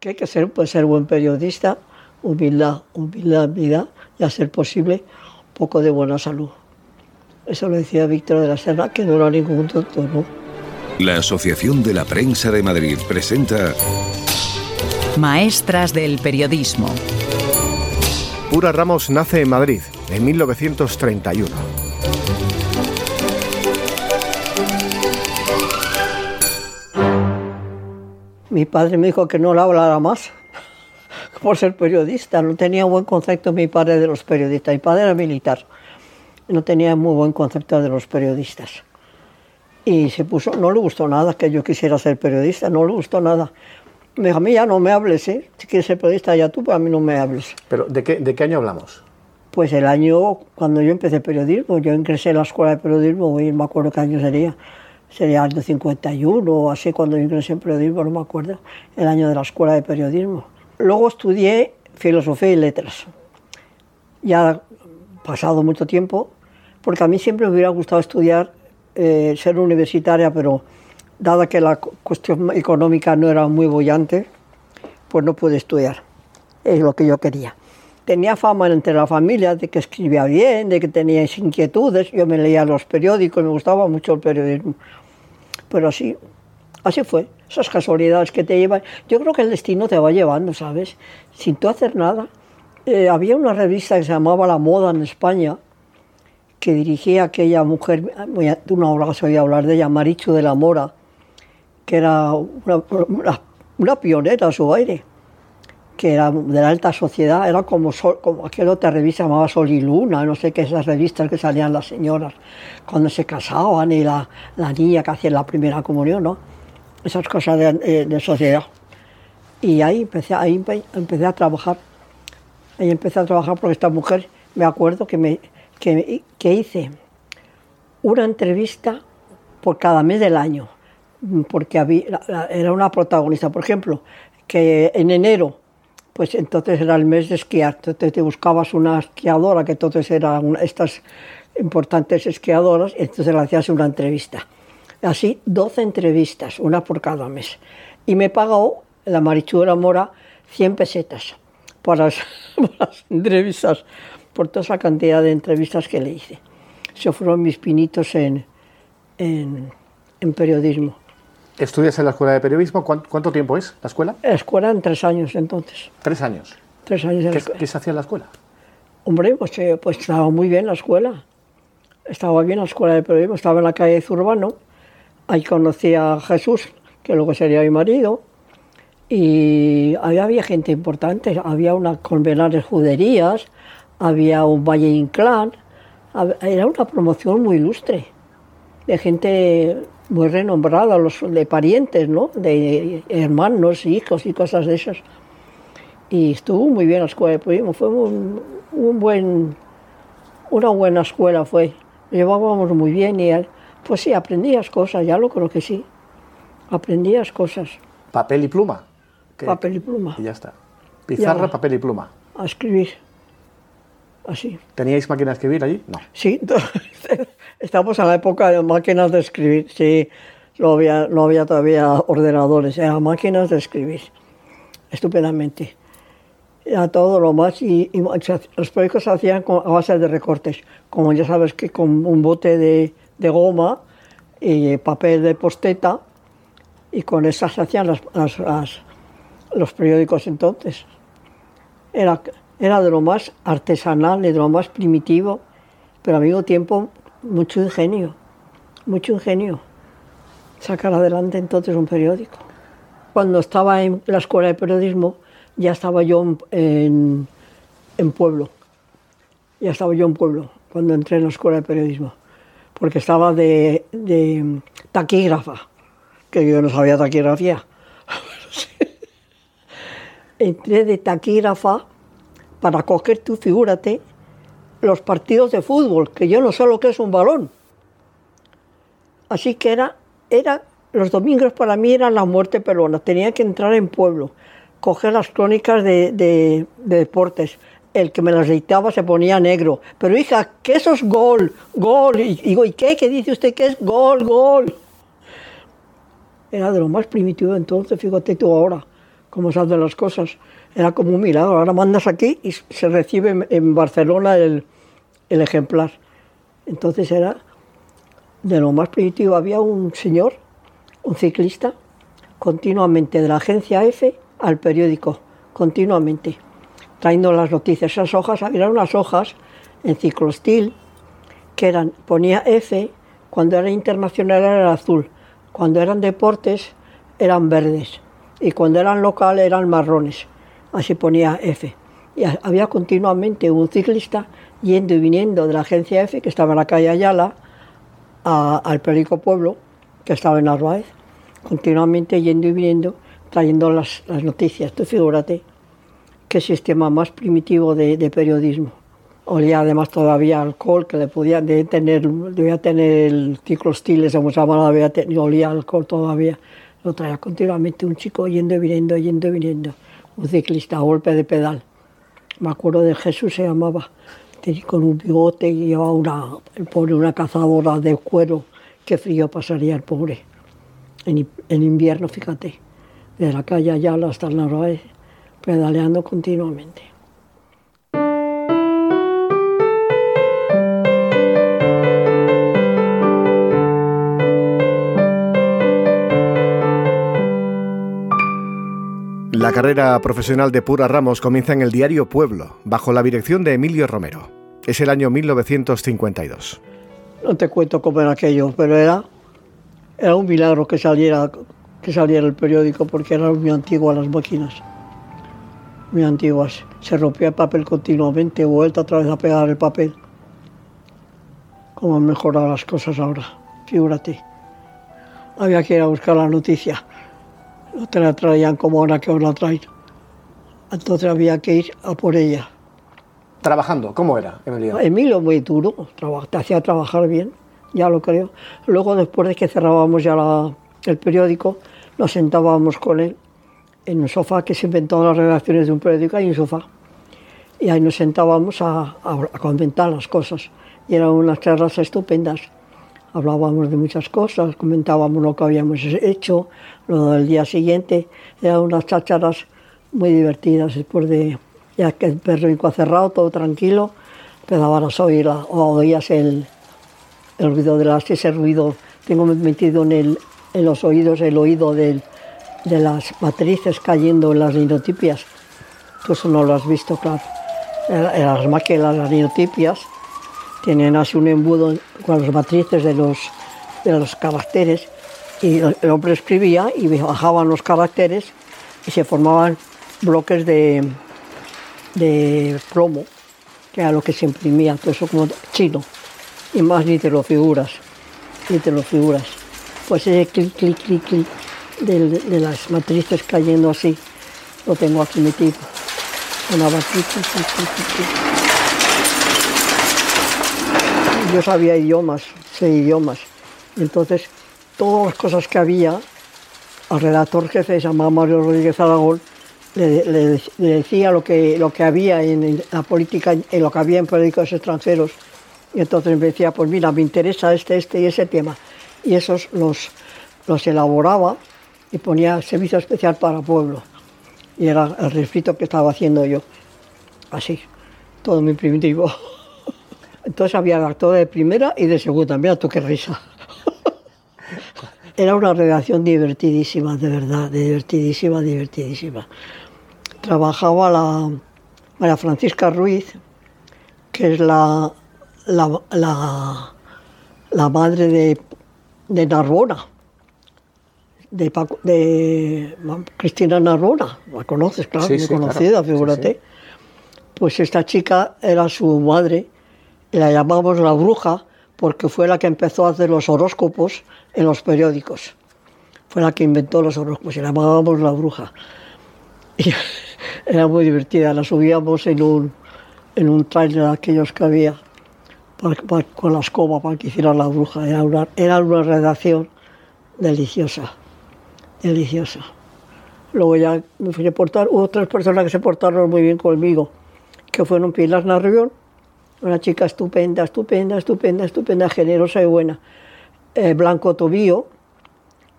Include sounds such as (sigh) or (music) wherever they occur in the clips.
Que hay que ser, pues, ser buen periodista, humildad, humildad, vida y a ser posible poco de buena salud. Eso lo decía Víctor de la Serna, que no era ningún tonto, ¿no? La Asociación de la Prensa de Madrid presenta Maestras del Periodismo. Pura Ramos nace en Madrid en 1931. Mi padre me dijo que no le hablara más (laughs) por ser periodista. No tenía buen concepto mi padre de los periodistas. Mi padre era militar. No tenía muy buen concepto de los periodistas. Y se puso, no le gustó nada que yo quisiera ser periodista, no le gustó nada. Me dijo, a mí ya no me hables, ¿eh? si quieres ser periodista ya tú, pero a mí no me hables. ¿Pero de qué, de qué año hablamos? Pues el año, cuando yo empecé periodismo, yo ingresé a la escuela de periodismo, y me acuerdo qué año sería, sería el año 51 o así, cuando yo ingresé en periodismo, no me acuerdo, el año de la escuela de periodismo. Luego estudié filosofía y letras. Ya pasado mucho tiempo, porque a mí siempre me hubiera gustado estudiar, eh, ser universitaria, pero dada que la cuestión económica no era muy bollante, pues no pude estudiar. Es lo que yo quería. Tenía fama entre la familia de que escribía bien, de que tenía inquietudes. Yo me leía los periódicos, me gustaba mucho el periodismo. Pero así, así fue. Esas casualidades que te llevan. Yo creo que el destino te va llevando, ¿sabes? Sin tú hacer nada. Eh, había una revista que se llamaba La Moda en España, que dirigía aquella mujer, tú no habrás oído hablar de ella, Marichu de la Mora, que era una, una, una pionera a su aire, que era de la alta sociedad, era como, sol, como aquella otra revista llamaba Sol y Luna, no sé qué, esas revistas que salían las señoras cuando se casaban y la, la niña que hacía la primera comunión, ¿no? Esas cosas de, de, de sociedad. Y ahí empecé, ahí empecé a trabajar. Ahí empecé a trabajar porque esta mujer, me acuerdo que, me, que, que hice una entrevista por cada mes del año porque había, era una protagonista. Por ejemplo, que en enero, pues entonces era el mes de esquiar, entonces te buscabas una esquiadora, que entonces eran estas importantes esquiadoras, y entonces le hacías una entrevista. Así, 12 entrevistas, una por cada mes. Y me pagó la Marichu de la Mora 100 pesetas por las, (laughs) las entrevistas, por toda esa cantidad de entrevistas que le hice. Esos fueron mis pinitos en, en, en periodismo. ¿Estudias en la escuela de periodismo? ¿Cuánto, ¿Cuánto, tiempo es la escuela? La escuela en tres años entonces. ¿Tres años? Tres años en ¿Qué, la escuela. ¿Qué se hacía en la escuela? Hombre, pues, eh, pues estaba muy bien la escuela. Estaba bien la escuela de periodismo, estaba en la calle Zurbano. Ahí conocí a Jesús, que luego sería mi marido. Y ahí había gente importante. Había una Convenares Juderías, había un Valle Inclán. Era una promoción muy ilustre de gente muy renombrada, los de parientes, ¿no? De hermanos, hijos y cosas de esas. Y estuvo muy bien la escuela de periodismo, fue un, un buen, una buena escuela fue. Llevábamos muy bien y pues sí, aprendías cosas, ya lo creo que sí. Aprendías cosas. ¿Papel y pluma? ¿Qué? Papel y pluma. Y ya está. Pizarra, ya, papel y pluma. A escribir. Así. ¿Teníais máquina de escribir allí? No. Sí, (laughs) estamos en la época de máquinas de escribir, sí, no había, no había todavía ordenadores, eran máquinas de escribir, estupendamente. Era todo lo más, y, y los proyectos se hacían con, a base de recortes, como ya sabes que con un bote de, de goma y papel de posteta, y con esas se hacían las, las, las, los periódicos entonces. Era, era de lo más artesanal, de lo más primitivo, pero al mismo tiempo mucho ingenio, mucho ingenio. Sacar adelante entonces un periódico. Cuando estaba en la escuela de periodismo, ya estaba yo en, en Pueblo. Ya estaba yo en Pueblo cuando entré en la escuela de periodismo, porque estaba de, de taquígrafa, que yo no sabía taquigrafía. (laughs) entré de taquígrafa para coger, tú figúrate, los partidos de fútbol, que yo no sé lo que es un balón. Así que era, era, los domingos para mí eran la muerte pelona. Tenía que entrar en pueblo, coger las crónicas de, de, de deportes. El que me las dictaba se ponía negro. Pero hija, que eso es gol, gol. Y digo, ¿y qué? ¿Qué dice usted que es gol, gol? Era de lo más primitivo entonces, fíjate tú ahora. cómo se hacen las cosas. Era como un milagro. Ahora mandas aquí y se recibe en Barcelona el, el ejemplar. Entonces era de lo más primitivo. Había un señor, un ciclista, continuamente de la agencia F al periódico, continuamente, trayendo las noticias. Esas hojas, había unas hojas en ciclostil que eran, ponía F, cuando era internacional era azul, cuando eran deportes eran verdes y cuando eran local eran marrones. Así ponía F. Y había continuamente un ciclista yendo y viniendo de la agencia F, que estaba en la calle Ayala, al periódico Pueblo, que estaba en Narváez, continuamente yendo y viniendo, trayendo las, noticias. Tú figúrate qué sistema más primitivo de, periodismo. Olía además todavía alcohol, que le podía tener, debía tener el ciclostil, se llamaba, olía alcohol todavía. Lo traía continuamente un chico yendo y viniendo, yendo y viniendo. Un ciclista a golpe de pedal. Me acuerdo de Jesús, se llamaba con un bigote y llevaba una, el una cazadora de cuero. Qué frío pasaría el pobre. En, invierno, fíjate, de la calle Ayala hasta el Narváez, pedaleando continuamente. La carrera profesional de Pura Ramos comienza en el diario Pueblo, bajo la dirección de Emilio Romero. Es el año 1952. No te cuento cómo era aquello, pero era, era un milagro que saliera, que saliera el periódico porque eran muy antiguas las máquinas. Muy antiguas. Se rompía el papel continuamente, vuelta otra vez a pegar el papel. Cómo han mejorado las cosas ahora, figúrate. Había que ir a buscar la noticia. No te la traían como ahora que os la traen. Entonces había que ir a por ella. ¿Trabajando? ¿Cómo era, Emilio? Emilio muy duro, te hacía trabajar bien, ya lo creo. Luego, después de que cerrábamos ya el periódico, nos sentábamos con él en un sofá que se inventó las redacciones de un periódico, hay un sofá. Y ahí nos sentábamos a, a comentar las cosas. Y eran unas charlas estupendas. Hablábamos de muchas cosas, comentábamos lo que habíamos hecho, lo del día siguiente. Eran unas chácharas muy divertidas después de ya que el perro cerrado, todo tranquilo, empezabas a oír, o oías el, el ruido de las, ese ruido, tengo metido en, el, en los oídos el oído de las matrices cayendo en las linotipias. Tú eso no lo has visto, claro. En las maquelas, las linotipias, tienen así un embudo con las matrices de los, de los caracteres y el hombre escribía y bajaban los caracteres y se formaban bloques de, de plomo, que era lo que se imprimía, todo eso como chino, y más ni te lo figuras, ni te lo figuras. Pues ese clic, clic, clic, clic de, las matrices cayendo así, lo tengo aquí metido. Una clic, Yo sabía idiomas, sé idiomas. Entonces, todas las cosas que había, al redactor jefe, se llamaba Mario Rodríguez Aragón, le, decía lo que, lo que había en la política, en lo que había en periódicos extranjeros. Y entonces me decía, pues mira, me interesa este, este y ese tema. Y esos los, los elaboraba y ponía servicio especial para pueblo. Y era el refrito que estaba haciendo yo. Así, todo muy primitivo. (laughs) Entonces había actor de primera y de segunda. Mira tú qué risa. Era una redacción divertidísima, de verdad, divertidísima, divertidísima trabajaba la María Francisca Ruiz, que es la, la, la, madre de, de Narbona, de, de, Cristina Narbona, la conoces, claro, muy conocida, figúrate. Pues esta chica era su madre, la llamamos la bruja porque fue la que empezó a hacer los horóscopos en los periódicos. Fue la que inventó los horóscopos y la llamábamos la bruja. (laughs) Y era muy divertida. La subíamos en un, en un trailer de aquellos que había con la escoba para que hiciera la bruja. Era una, era una redacción deliciosa, deliciosa. Luego ya me fui a portar, hubo tres personas que se portaron muy bien conmigo, que fueron Pilar Narrión, una chica estupenda, estupenda, estupenda, estupenda, generosa y buena. Eh, Blanco Tobío,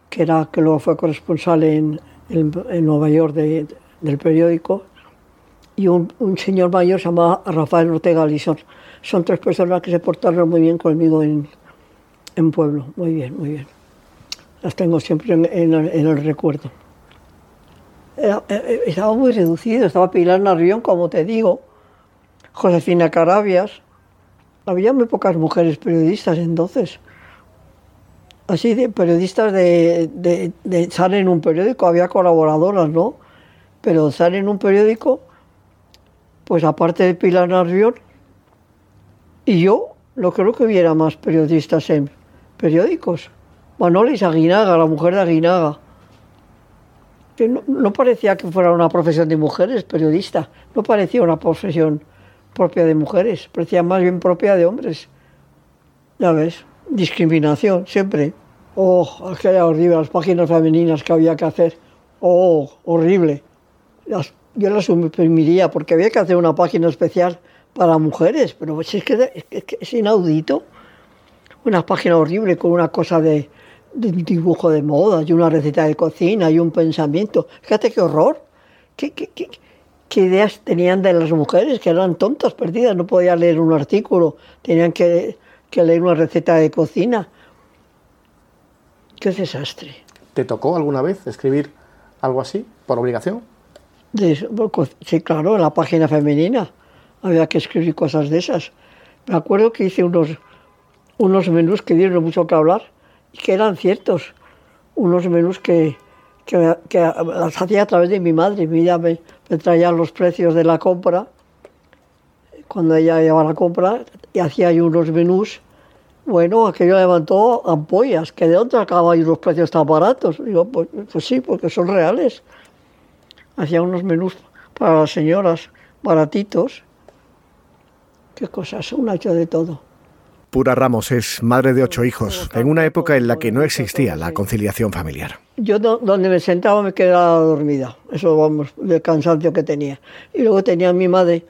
que, era, que luego fue corresponsal en, en, Nueva York del periódico, y un, señor mayor se llama Rafael Ortega Lison. Son tres personas que se portaron muy bien conmigo en, en Pueblo, muy bien, muy bien. Las tengo siempre en, el recuerdo. Estaba muy reducido, estaba Pilar Narrión, como te digo, Josefina Carabias. Había muy pocas mujeres periodistas entonces. Así de periodistas de, de, de salen en un periódico, había colaboradoras, ¿no? Pero salen en un periódico, pues aparte de Pilar Narrión, y yo no creo que hubiera más periodistas en periódicos. Manolis Aguinaga, la mujer de Aguinaga. Que no, parecía que fuera una profesión de mujeres, periodista. No parecía una profesión propia de mujeres, parecía más bien propia de hombres. Ya ves, discriminación, siempre. Oh, aquella horrible, las páginas femeninas que había que hacer. Oh, horrible. yo las suprimiría porque había que hacer una página especial para mujeres, pero es que es inaudito. Una página horrible con una cosa de, dibujo de moda y una receta de cocina y un pensamiento. Fíjate qué horror. ¿Qué, qué, qué, ideas tenían de las mujeres que eran tontas, perdidas? No podían leer un artículo, tenían que, que leer una receta de cocina. Qué desastre. ¿Te tocó alguna vez escribir algo así, por obligación? sí, claro, en la página femenina había que escribir cosas de esas. Me acuerdo que hice unos, unos menús que dieron mucho que hablar y que eran ciertos. Unos menús que, que, las hacía a través de mi madre. Mi madre me, traía los precios de la compra cuando ella llevaba la compra y hacía ahí unos menús. Bueno, aquello levantó ampollas, que de dónde acaban los precios tan baratos. Digo, pues, pues sí, porque son reales. Hacía unos menús para las señoras baratitos. Qué cosas, un hecho de todo. Pura Ramos es madre de ocho hijos, en una época en la que no existía la conciliación familiar. Yo donde me sentaba me quedaba dormida, eso vamos, del cansancio que tenía. Y luego tenía mi madre,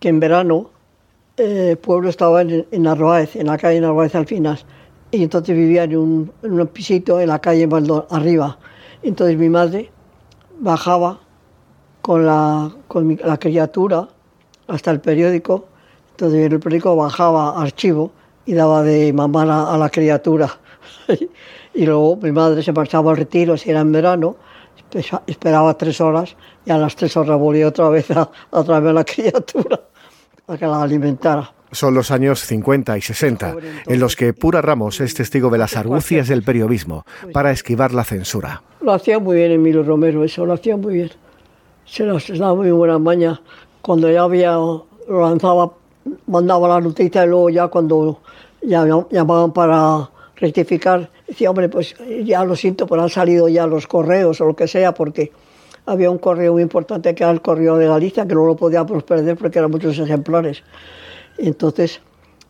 que en verano eh, el pueblo estaba en, en Arroáez, en la calle Narváez Alfinas, y entonces vivía en un, en un pisito en la calle Maldon, arriba. Entonces mi madre bajaba con la, con la criatura hasta el periódico, entonces el periódico bajaba archivo y daba de mamar a, la criatura. (laughs) y luego mi madre se marchaba al retiro, si era en verano, esperaba tres horas y a las tres horas volvía otra vez a, a traerme a la criatura (laughs) a que la alimentara. Son los años 50 y 60, en los que Pura Ramos es testigo de las argucias del periodismo para esquivar la censura. Lo hacía muy bien Emilio Romero, eso lo hacía muy bien. Se nos daba muy buena maña. Cuando ya había, lo lanzaba, mandaba la noticia y luego ya cuando ya llamaban para rectificar. Decía, hombre, pues ya lo siento, pero han salido ya los correos o lo que sea, porque había un correo muy importante que era el correo de Galicia, que no lo podíamos perder porque eran muchos ejemplares. Entonces,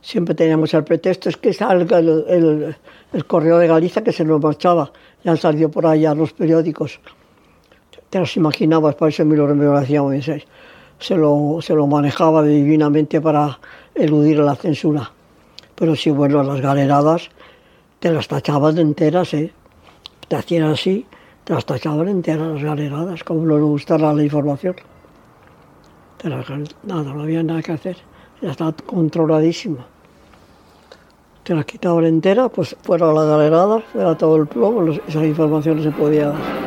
siempre teníamos el pretexto, es que salga el, el, correo de Galicia que se nos marchaba. Ya salió por allá los periódicos. Te las imaginabas, por eso me lo muy Se lo, se lo manejaba divinamente para eludir la censura. Pero si bueno, las galeradas te las tachaban enteras, ¿eh? Te hacían así, te las tachaban enteras las galeradas, como no le gustara la información. nada, no había nada que hacer. Ya estaba controladísima. Te las quitaban enteras, pues fuera la galerada, fuera todo el plomo, esa información no se podía dar.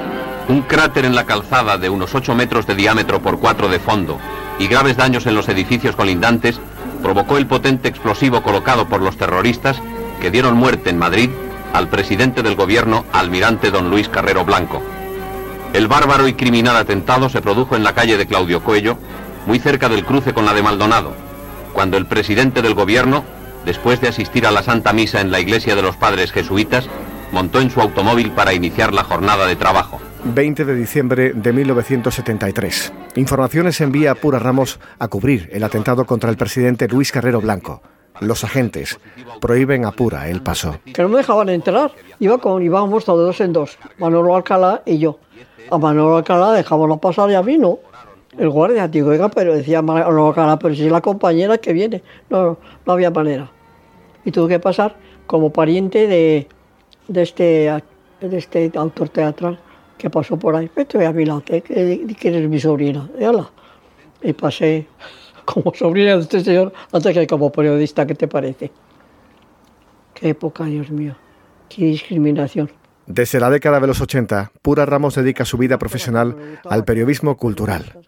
Un cráter en la calzada de unos 8 metros de diámetro por 4 de fondo y graves daños en los edificios colindantes provocó el potente explosivo colocado por los terroristas que dieron muerte en Madrid al presidente del gobierno, almirante don Luis Carrero Blanco. El bárbaro y criminal atentado se produjo en la calle de Claudio Coello, muy cerca del cruce con la de Maldonado, cuando el presidente del gobierno, después de asistir a la Santa Misa en la iglesia de los padres jesuitas, montó en su automóvil para iniciar la jornada de trabajo. 20 de diciembre de 1973. Informaciones envía a Pura Ramos a cubrir el atentado contra el presidente Luis Carrero Blanco. Los agentes prohíben a Pura el paso. Que no me dejaban entrar. Iba con, íbamos todos dos en dos, Manolo Alcalá y yo. A Manolo Alcalá dejábamos pasar y a mí no. El guardia, digo, oiga, pero decía Manolo Alcalá, pero si es la compañera que viene. No, no había manera. Y tuve que pasar como pariente de, de, este, de este autor teatral que pasó por ahí. Vete a mi lado, que, que, eres mi sobrina. Y, y pasé como sobrina de este señor antes que como periodista, ¿qué te parece? Qué época, Dios mío. Qué discriminación. Desde la década de los 80, Pura Ramos dedica su vida profesional al periodismo cultural.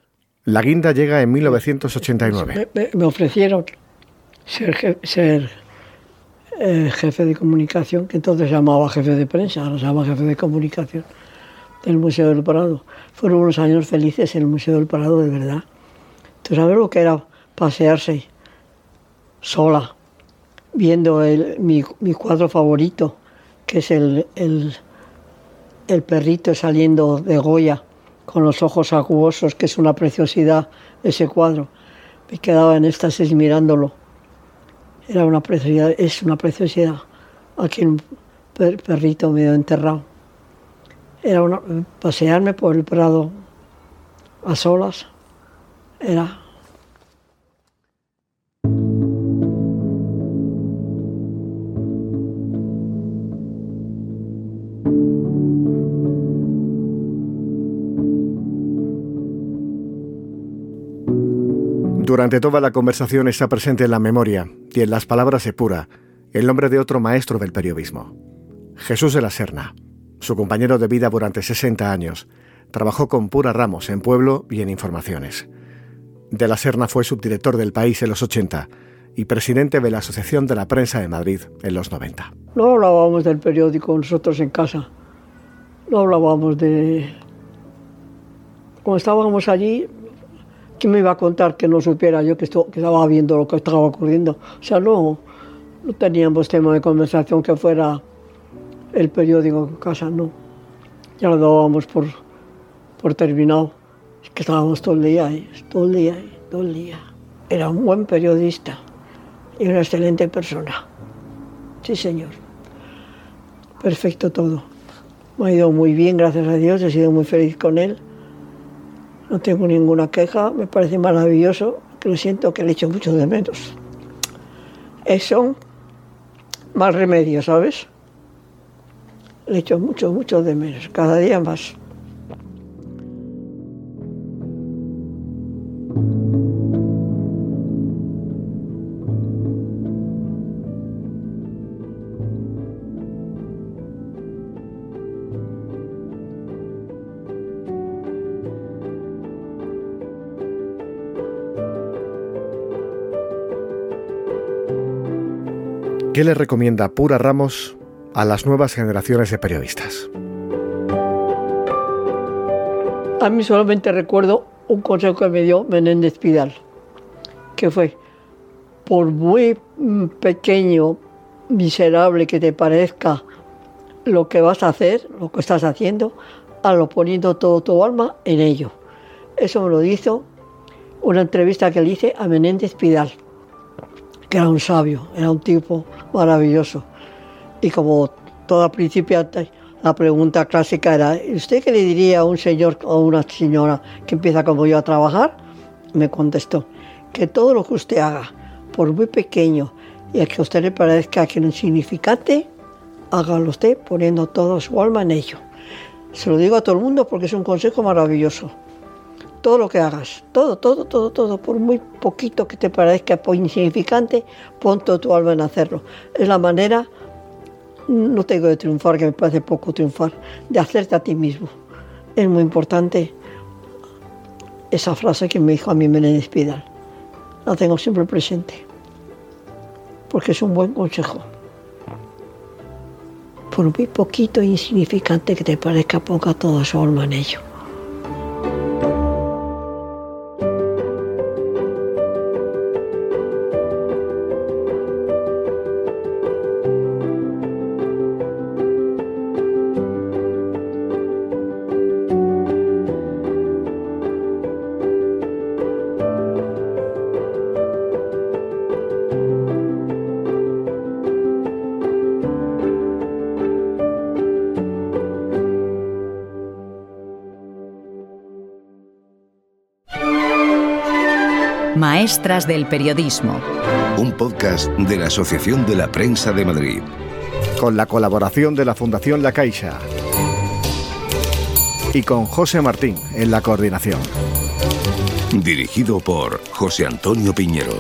La guinda llega en 1989. Me, ofrecieron ser, eh, jefe de comunicación, que entonces llamaba jefe de prensa, ahora se llama jefe de comunicación del Museo del Prado. Fueron unos años felices en el Museo del Prado, de verdad. ¿Tú sabes lo que era pasearse sola, viendo mi, cuadro favorito, que es el, el, perrito saliendo de Goya con los ojos acuosos, que es una preciosidad ese cuadro. Me quedaba en éxtasis mirándolo. Era una preciosidad, es una preciosidad. Aquí un perrito medio enterrado. Era una, pasearme por el Prado a solas. Era Durante toda la conversación está presente en la memoria y en las palabras de Pura el nombre de otro maestro del periodismo, Jesús de la Serna. Su compañero de vida durante 60 años, trabajó con Pura Ramos en Pueblo y en Informaciones. De la Serna fue subdirector del país en los 80 y presidente de la Asociación de la Prensa de Madrid en los 90. No hablábamos del periódico nosotros en casa, no hablábamos de... Cuando estábamos allí, ¿Quién me iba a contar que no supiera yo que, estaba viendo lo que estaba ocurriendo? O sea, no, no teníamos tema de conversación que fuera el periódico en casa, no. Ya lo dábamos por, por terminado. Es que estábamos todo el día ahí, todo el día todo el día. Era un buen periodista y una excelente persona. Sí, señor. Perfecto todo. Me ha ido muy bien, gracias a Dios, he sido muy feliz con él no tengo ninguna queja, me parece maravilloso, que lo siento que le echo mucho de menos. Eso, más remedio, ¿sabes? Le echo mucho, mucho de menos, cada día más. ¿Qué le recomienda Pura Ramos a las nuevas generaciones de periodistas? A mí solamente recuerdo un consejo que me dio Menéndez Pidal, que fue, por muy pequeño, miserable que te parezca lo que vas a hacer, lo que estás haciendo, a lo poniendo todo tu alma en ello. Eso me lo hizo una entrevista que le hice a Menéndez Pidal que era un sabio, era un tipo maravilloso. Y como toda principiante, la pregunta clásica era, ¿usted qué le diría a un señor o una señora que empieza como yo a trabajar? Me contestó, que todo lo que usted haga, por muy pequeño y a que a usted le parezca que no es insignificante, hágalo usted poniendo toda su alma en ello. Se lo digo a todo el mundo porque es un consejo maravilloso todo lo que hagas, todo, todo, todo, todo, por muy poquito que te parezca insignificante, pon todo tu alma en hacerlo. Es la manera, no tengo de triunfar, que me parece poco triunfar, de hacerte a ti mismo. Es muy importante esa frase que me dijo a mí Menéndez Pidal. La tengo siempre presente, porque es un buen consejo. Por muy poquito e insignificante que te parezca, ponga toda su alma en ello. Maestras del Periodismo. Un podcast de la Asociación de la Prensa de Madrid. Con la colaboración de la Fundación La Caixa. y con José Martín en la coordinación. Dirigido por José Antonio Piñero.